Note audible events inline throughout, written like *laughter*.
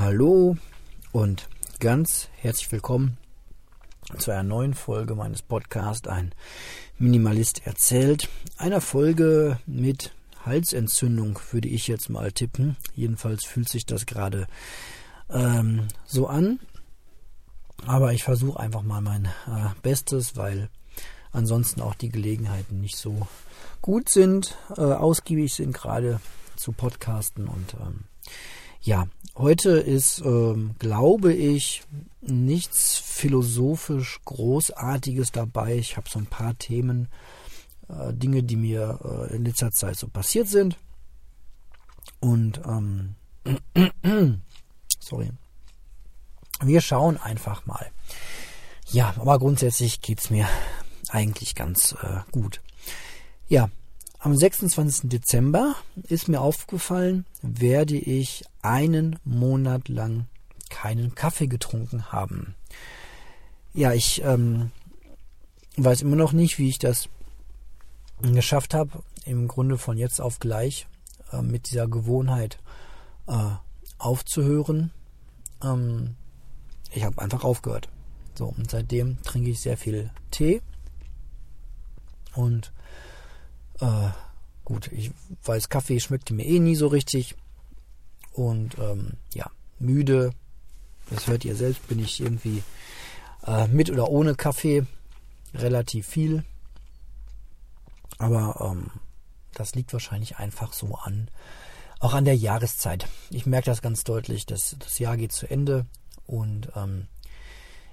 Hallo und ganz herzlich willkommen zu einer neuen Folge meines Podcasts Ein Minimalist erzählt. Einer Folge mit Halsentzündung würde ich jetzt mal tippen. Jedenfalls fühlt sich das gerade ähm, so an. Aber ich versuche einfach mal mein äh, Bestes, weil ansonsten auch die Gelegenheiten nicht so gut sind, äh, ausgiebig sind gerade zu Podcasten und ähm, ja, heute ist, ähm, glaube ich, nichts philosophisch Großartiges dabei. Ich habe so ein paar Themen, äh, Dinge, die mir äh, in letzter Zeit so passiert sind. Und ähm, *clears throat* sorry. Wir schauen einfach mal. Ja, aber grundsätzlich geht es mir eigentlich ganz äh, gut. Ja, am 26. Dezember ist mir aufgefallen, werde ich einen Monat lang keinen Kaffee getrunken haben. Ja, ich ähm, weiß immer noch nicht, wie ich das geschafft habe, im Grunde von jetzt auf gleich äh, mit dieser Gewohnheit äh, aufzuhören. Ähm, ich habe einfach aufgehört. So, und seitdem trinke ich sehr viel Tee. Und äh, gut, ich weiß, Kaffee schmeckte mir eh nie so richtig. Und ähm, ja, müde, das hört ihr selbst, bin ich irgendwie äh, mit oder ohne Kaffee relativ viel. Aber ähm, das liegt wahrscheinlich einfach so an, auch an der Jahreszeit. Ich merke das ganz deutlich, dass das Jahr geht zu Ende und ähm,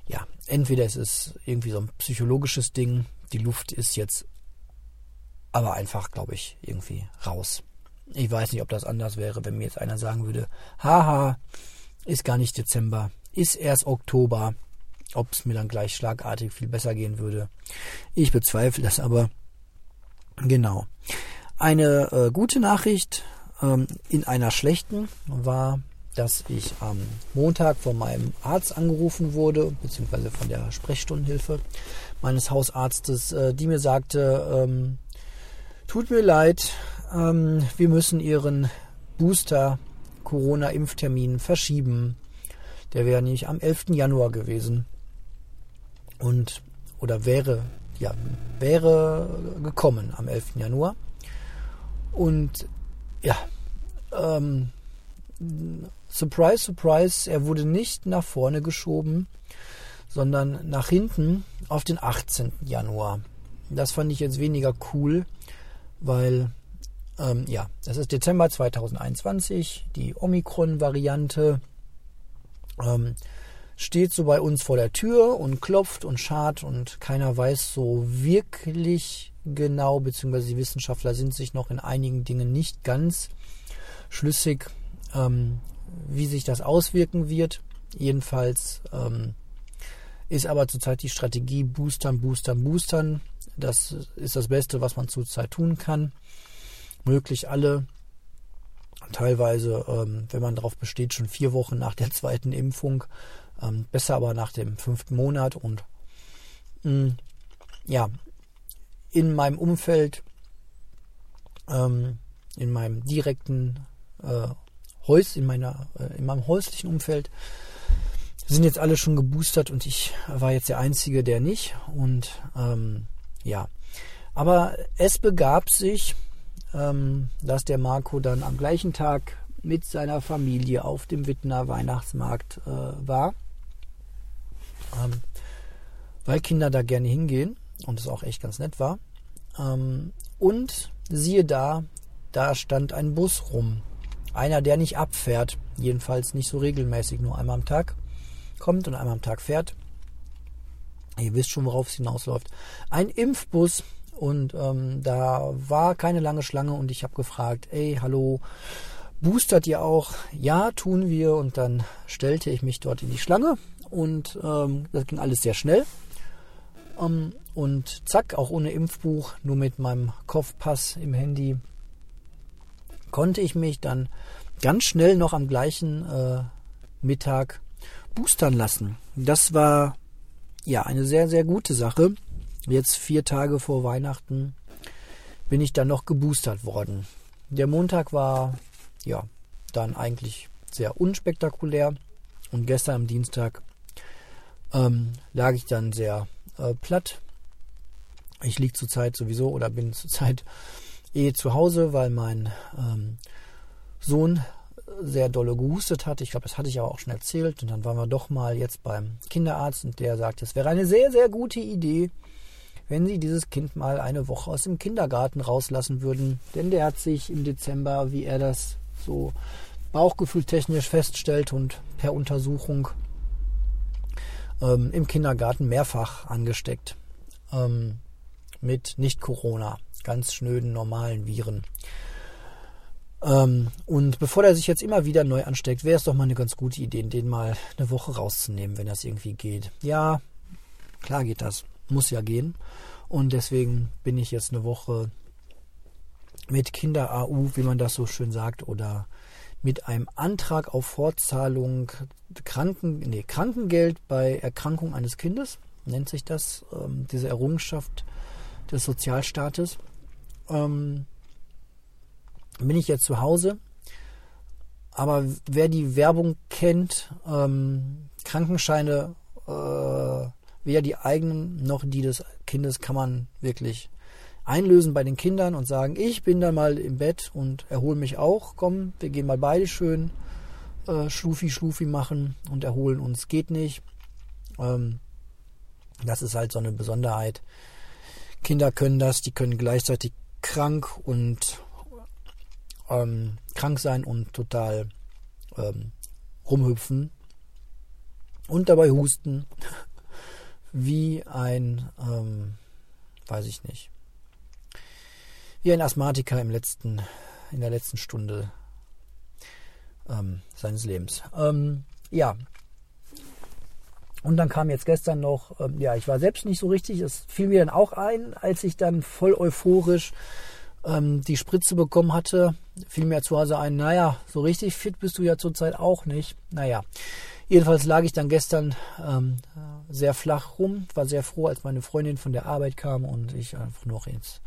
ja, entweder es ist irgendwie so ein psychologisches Ding, die Luft ist jetzt aber einfach, glaube ich, irgendwie raus. Ich weiß nicht, ob das anders wäre, wenn mir jetzt einer sagen würde, haha, ist gar nicht Dezember, ist erst Oktober, ob es mir dann gleich schlagartig viel besser gehen würde. Ich bezweifle das aber. Genau. Eine äh, gute Nachricht ähm, in einer schlechten war, dass ich am Montag von meinem Arzt angerufen wurde, beziehungsweise von der Sprechstundenhilfe meines Hausarztes, äh, die mir sagte, ähm, Tut mir leid, ähm, wir müssen Ihren Booster Corona-Impftermin verschieben. Der wäre nämlich am 11. Januar gewesen. Und, oder wäre, ja, wäre gekommen am 11. Januar. Und, ja, ähm, surprise, surprise, er wurde nicht nach vorne geschoben, sondern nach hinten auf den 18. Januar. Das fand ich jetzt weniger cool, weil ähm, ja, das ist Dezember 2021, die Omikron-Variante ähm, steht so bei uns vor der Tür und klopft und schart und keiner weiß so wirklich genau, beziehungsweise die Wissenschaftler sind sich noch in einigen Dingen nicht ganz schlüssig, ähm, wie sich das auswirken wird. Jedenfalls ähm, ist aber zurzeit die Strategie Boostern, Boostern, Boostern. Das ist das Beste, was man zurzeit tun kann. Möglich alle, teilweise, ähm, wenn man darauf besteht, schon vier Wochen nach der *laughs* zweiten Impfung. Ähm, besser aber nach dem fünften Monat. Und mm, ja, in meinem Umfeld, ähm, in meinem direkten äh, Häus, in meiner, äh, in meinem häuslichen Umfeld, sind jetzt alle schon geboostert und ich war jetzt der Einzige, der nicht. Und ähm, ja, aber es begab sich, ähm, dass der Marco dann am gleichen Tag mit seiner Familie auf dem Wittener Weihnachtsmarkt äh, war, ähm, weil Kinder da gerne hingehen und es auch echt ganz nett war. Ähm, und siehe da, da stand ein Bus rum. Einer, der nicht abfährt, jedenfalls nicht so regelmäßig, nur einmal am Tag kommt und einmal am Tag fährt. Ihr wisst schon, worauf es hinausläuft. Ein Impfbus und ähm, da war keine lange Schlange und ich habe gefragt, ey, hallo, boostert ihr auch? Ja, tun wir. Und dann stellte ich mich dort in die Schlange und ähm, das ging alles sehr schnell. Ähm, und zack, auch ohne Impfbuch, nur mit meinem Kopfpass im Handy, konnte ich mich dann ganz schnell noch am gleichen äh, Mittag boostern lassen. Das war ja eine sehr, sehr gute Sache. Jetzt vier Tage vor Weihnachten bin ich dann noch geboostert worden. Der Montag war ja dann eigentlich sehr unspektakulär. Und gestern am Dienstag ähm, lag ich dann sehr äh, platt. Ich liege zurzeit sowieso oder bin zurzeit *laughs* eh zu Hause, weil mein ähm, Sohn sehr dolle gehustet hat. Ich glaube, das hatte ich aber auch schon erzählt. Und dann waren wir doch mal jetzt beim Kinderarzt und der sagt, es wäre eine sehr, sehr gute Idee, wenn Sie dieses Kind mal eine Woche aus dem Kindergarten rauslassen würden. Denn der hat sich im Dezember, wie er das so bauchgefühltechnisch feststellt und per Untersuchung ähm, im Kindergarten mehrfach angesteckt. Ähm, mit Nicht-Corona, ganz schnöden, normalen Viren. Ähm, und bevor er sich jetzt immer wieder neu ansteckt, wäre es doch mal eine ganz gute Idee, den mal eine Woche rauszunehmen, wenn das irgendwie geht. Ja, klar geht das. Muss ja gehen. Und deswegen bin ich jetzt eine Woche mit Kinder-AU, wie man das so schön sagt, oder mit einem Antrag auf Fortzahlung Kranken, nee, Krankengeld bei Erkrankung eines Kindes, nennt sich das, ähm, diese Errungenschaft des Sozialstaates. Ähm, bin ich jetzt zu Hause. Aber wer die Werbung kennt, ähm, Krankenscheine, äh, weder die eigenen noch die des Kindes, kann man wirklich einlösen bei den Kindern und sagen, ich bin dann mal im Bett und erhole mich auch. Komm, wir gehen mal beide schön äh, Schlufi Schlufi machen und erholen uns. Geht nicht. Ähm, das ist halt so eine Besonderheit. Kinder können das, die können gleichzeitig krank und ähm, krank sein und total ähm, rumhüpfen und dabei husten *laughs* wie ein, ähm, weiß ich nicht, wie ein Asthmatiker im letzten, in der letzten Stunde ähm, seines Lebens. Ähm, ja. Und dann kam jetzt gestern noch, ähm, ja, ich war selbst nicht so richtig, es fiel mir dann auch ein, als ich dann voll euphorisch ähm, die Spritze bekommen hatte, fiel mir zu Hause ein, naja, so richtig fit bist du ja zurzeit auch nicht. Naja, jedenfalls lag ich dann gestern ähm, sehr flach rum, war sehr froh, als meine Freundin von der Arbeit kam und ich einfach noch ins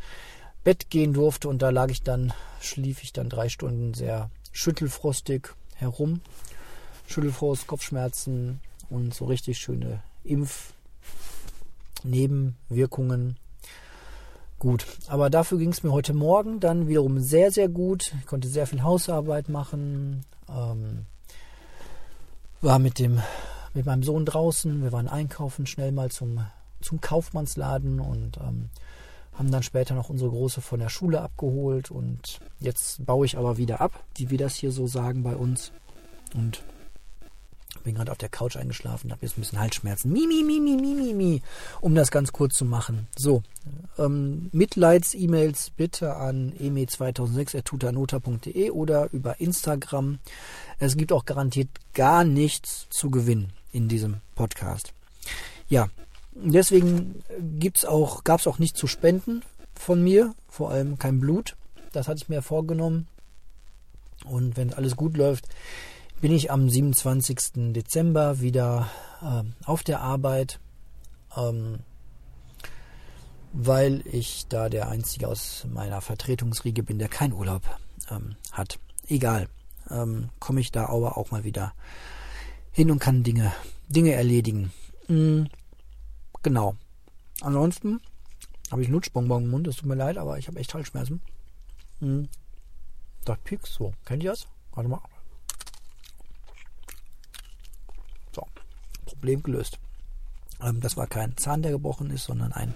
Bett gehen durfte und da lag ich dann, schlief ich dann drei Stunden sehr schüttelfrostig herum. Schüttelfrost, Kopfschmerzen und so richtig schöne Impfnebenwirkungen. Gut, aber dafür ging es mir heute Morgen dann wiederum sehr, sehr gut. Ich konnte sehr viel Hausarbeit machen. Ähm, war mit dem mit meinem Sohn draußen. Wir waren einkaufen schnell mal zum, zum Kaufmannsladen und ähm, haben dann später noch unsere Große von der Schule abgeholt. Und jetzt baue ich aber wieder ab, wie wir das hier so sagen bei uns. Und bin gerade auf der Couch eingeschlafen, habe jetzt ein bisschen Halsschmerzen. Mi, mi, mi, mi, mi, mi, mi, um das ganz kurz zu machen. So, ähm, Mitleids-E-Mails bitte an eme2006.tutanota.de oder über Instagram. Es gibt auch garantiert gar nichts zu gewinnen in diesem Podcast. Ja, deswegen gibt's auch, gab es auch nichts zu spenden von mir, vor allem kein Blut. Das hatte ich mir vorgenommen. Und wenn alles gut läuft, bin ich am 27. Dezember wieder äh, auf der Arbeit, ähm, weil ich da der Einzige aus meiner Vertretungsriege bin, der keinen Urlaub ähm, hat. Egal, ähm, komme ich da aber auch mal wieder hin und kann Dinge, Dinge erledigen. Mhm, genau. Ansonsten habe ich Lutschbonbon im Mund, es tut mir leid, aber ich habe echt Halsschmerzen. Mhm. Das piekst so. Kennt ihr das? Warte mal. Problem gelöst. Ähm, das war kein Zahn, der gebrochen ist, sondern ein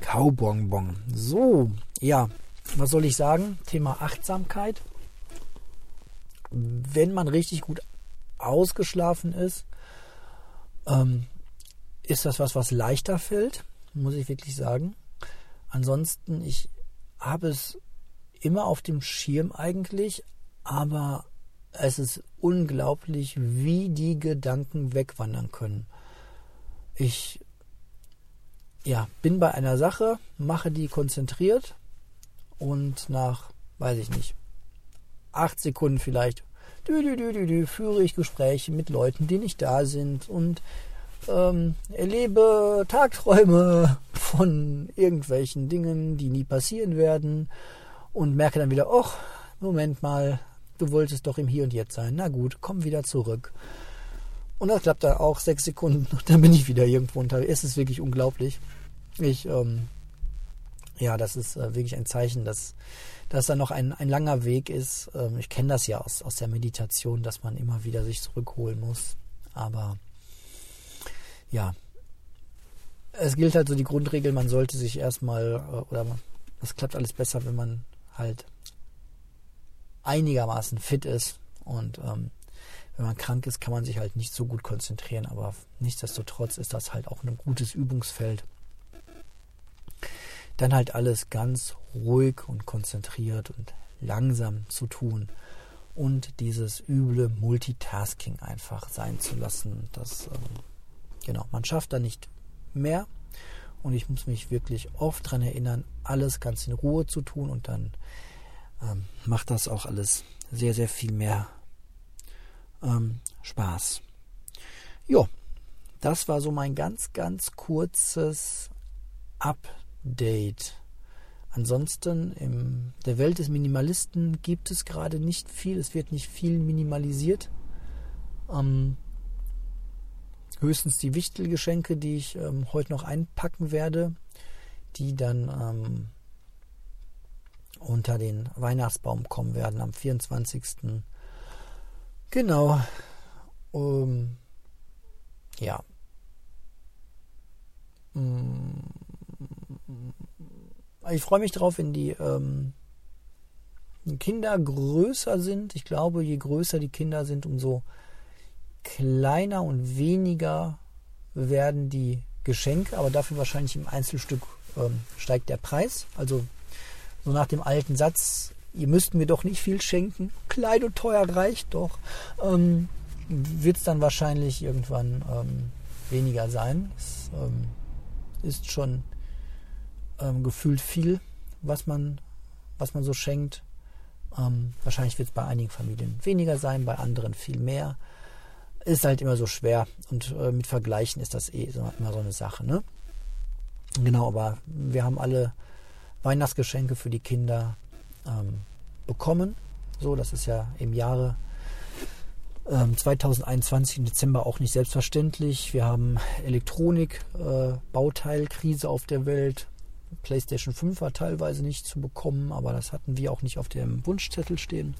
Kaubonbon. So, ja, was soll ich sagen? Thema Achtsamkeit. Wenn man richtig gut ausgeschlafen ist, ähm, ist das was, was leichter fällt, muss ich wirklich sagen. Ansonsten, ich habe es immer auf dem Schirm eigentlich, aber es ist unglaublich, wie die Gedanken wegwandern können. Ich ja, bin bei einer Sache, mache die konzentriert und nach, weiß ich nicht, acht Sekunden vielleicht, dü, dü, dü, dü, führe ich Gespräche mit Leuten, die nicht da sind und ähm, erlebe Tagträume *laughs* von irgendwelchen Dingen, die nie passieren werden und merke dann wieder, ach, Moment mal, du wolltest doch im Hier und Jetzt sein. Na gut, komm wieder zurück. Und das klappt dann auch sechs Sekunden, *laughs* dann bin ich wieder irgendwo unterwegs. Es ist wirklich unglaublich. Ich, ähm, ja, das ist äh, wirklich ein Zeichen, dass, dass da noch ein, ein langer Weg ist. Ähm, ich kenne das ja aus, aus der Meditation, dass man immer wieder sich zurückholen muss. Aber ja, es gilt halt so die Grundregel, man sollte sich erstmal, äh, oder das klappt alles besser, wenn man halt einigermaßen fit ist und ähm, wenn man krank ist, kann man sich halt nicht so gut konzentrieren, aber nichtsdestotrotz ist das halt auch ein gutes Übungsfeld. Dann halt alles ganz ruhig und konzentriert und langsam zu tun und dieses üble Multitasking einfach sein zu lassen. Das, ähm, genau, man schafft da nicht mehr und ich muss mich wirklich oft daran erinnern, alles ganz in Ruhe zu tun und dann ähm, macht das auch alles sehr, sehr viel mehr ähm, Spaß. Jo, das war so mein ganz, ganz kurzes Update. Ansonsten in der Welt des Minimalisten gibt es gerade nicht viel. Es wird nicht viel minimalisiert. Ähm, höchstens die Wichtelgeschenke, die ich ähm, heute noch einpacken werde, die dann ähm, unter den Weihnachtsbaum kommen werden am 24. Genau. Um, ja. Mm. Ich freue mich drauf, wenn die ähm, Kinder größer sind. Ich glaube, je größer die Kinder sind, umso kleiner und weniger werden die Geschenke, aber dafür wahrscheinlich im Einzelstück ähm, steigt der Preis. Also so nach dem alten Satz, ihr müsst mir doch nicht viel schenken, klein und teuer reicht doch, ähm, wird es dann wahrscheinlich irgendwann ähm, weniger sein. Es ähm, ist schon ähm, gefühlt viel, was man, was man so schenkt. Ähm, wahrscheinlich wird es bei einigen Familien weniger sein, bei anderen viel mehr. Ist halt immer so schwer und äh, mit Vergleichen ist das eh immer so eine Sache. Ne? Genau, aber wir haben alle Weihnachtsgeschenke für die Kinder ähm, bekommen. So, das ist ja im Jahre ähm, 2021 im Dezember auch nicht selbstverständlich. Wir haben Elektronik, äh, auf der Welt. PlayStation 5 war teilweise nicht zu bekommen, aber das hatten wir auch nicht auf dem Wunschzettel stehen.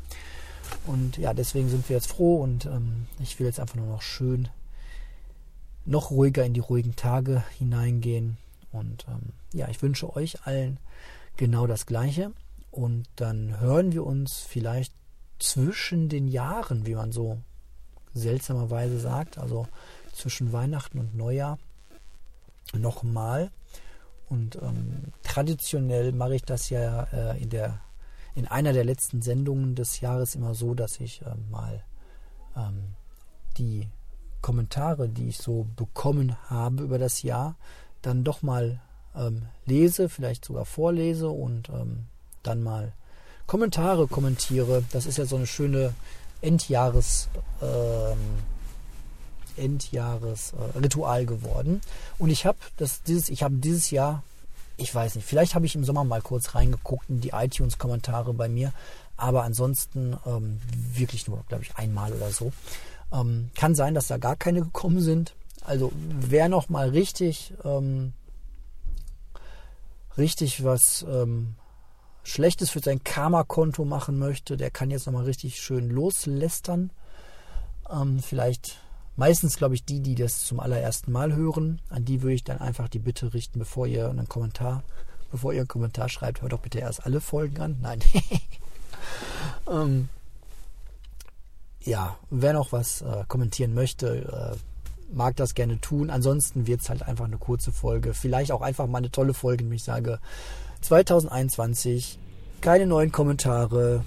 Und ja, deswegen sind wir jetzt froh und ähm, ich will jetzt einfach nur noch schön, noch ruhiger in die ruhigen Tage hineingehen. Und ähm, ja, ich wünsche euch allen genau das Gleiche. Und dann hören wir uns vielleicht zwischen den Jahren, wie man so seltsamerweise sagt, also zwischen Weihnachten und Neujahr nochmal. Und ähm, traditionell mache ich das ja äh, in, der, in einer der letzten Sendungen des Jahres immer so, dass ich äh, mal ähm, die Kommentare, die ich so bekommen habe über das Jahr, dann doch mal ähm, lese, vielleicht sogar vorlese und ähm, dann mal Kommentare kommentiere. Das ist ja so eine schöne Endjahres ähm, Endjahresritual äh, geworden. Und ich habe das dieses ich habe dieses Jahr ich weiß nicht, vielleicht habe ich im Sommer mal kurz reingeguckt in die iTunes-Kommentare bei mir, aber ansonsten ähm, wirklich nur, glaube ich, einmal oder so. Ähm, kann sein, dass da gar keine gekommen sind. Also wer noch mal richtig ähm, richtig was ähm, Schlechtes für sein Karma-Konto machen möchte, der kann jetzt nochmal richtig schön loslästern. Ähm, vielleicht meistens, glaube ich, die, die das zum allerersten Mal hören, an die würde ich dann einfach die Bitte richten, bevor ihr einen Kommentar, bevor ihr einen Kommentar schreibt, hört doch bitte erst alle Folgen an. Nein. *laughs* ähm, ja, wer noch was äh, kommentieren möchte, äh, mag das gerne tun. Ansonsten wird es halt einfach eine kurze Folge. Vielleicht auch einfach mal eine tolle Folge, wenn ich sage 2021, keine neuen Kommentare.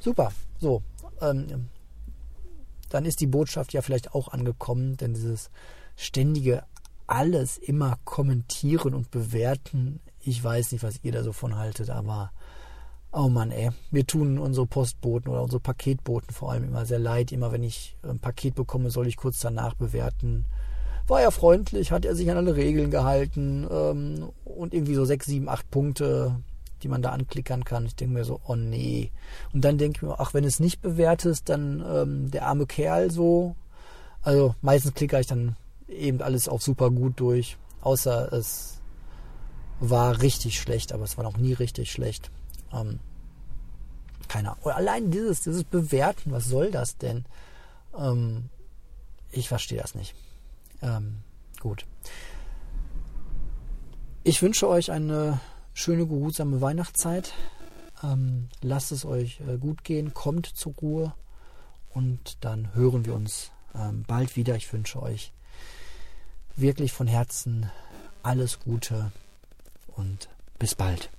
Super. So. Ähm, dann ist die Botschaft ja vielleicht auch angekommen, denn dieses ständige alles immer kommentieren und bewerten, ich weiß nicht, was ihr da so von haltet, aber Oh Mann, ey. Wir tun unsere Postboten oder unsere Paketboten vor allem immer sehr leid. Immer wenn ich ein Paket bekomme, soll ich kurz danach bewerten. War er freundlich? Hat er sich an alle Regeln gehalten? Ähm, und irgendwie so sechs, sieben, acht Punkte, die man da anklickern kann. Ich denke mir so, oh nee. Und dann denke ich mir, ach, wenn es nicht bewertet, dann ähm, der arme Kerl so. Also meistens klicke ich dann eben alles auf super gut durch. Außer es war richtig schlecht, aber es war noch nie richtig schlecht. Ähm, keine Ahnung. Allein dieses, dieses Bewerten, was soll das denn? Ähm, ich verstehe das nicht. Ähm, gut. Ich wünsche euch eine schöne, geruhsame Weihnachtszeit. Ähm, lasst es euch äh, gut gehen, kommt zur Ruhe und dann hören wir uns ähm, bald wieder. Ich wünsche euch wirklich von Herzen alles Gute und bis bald.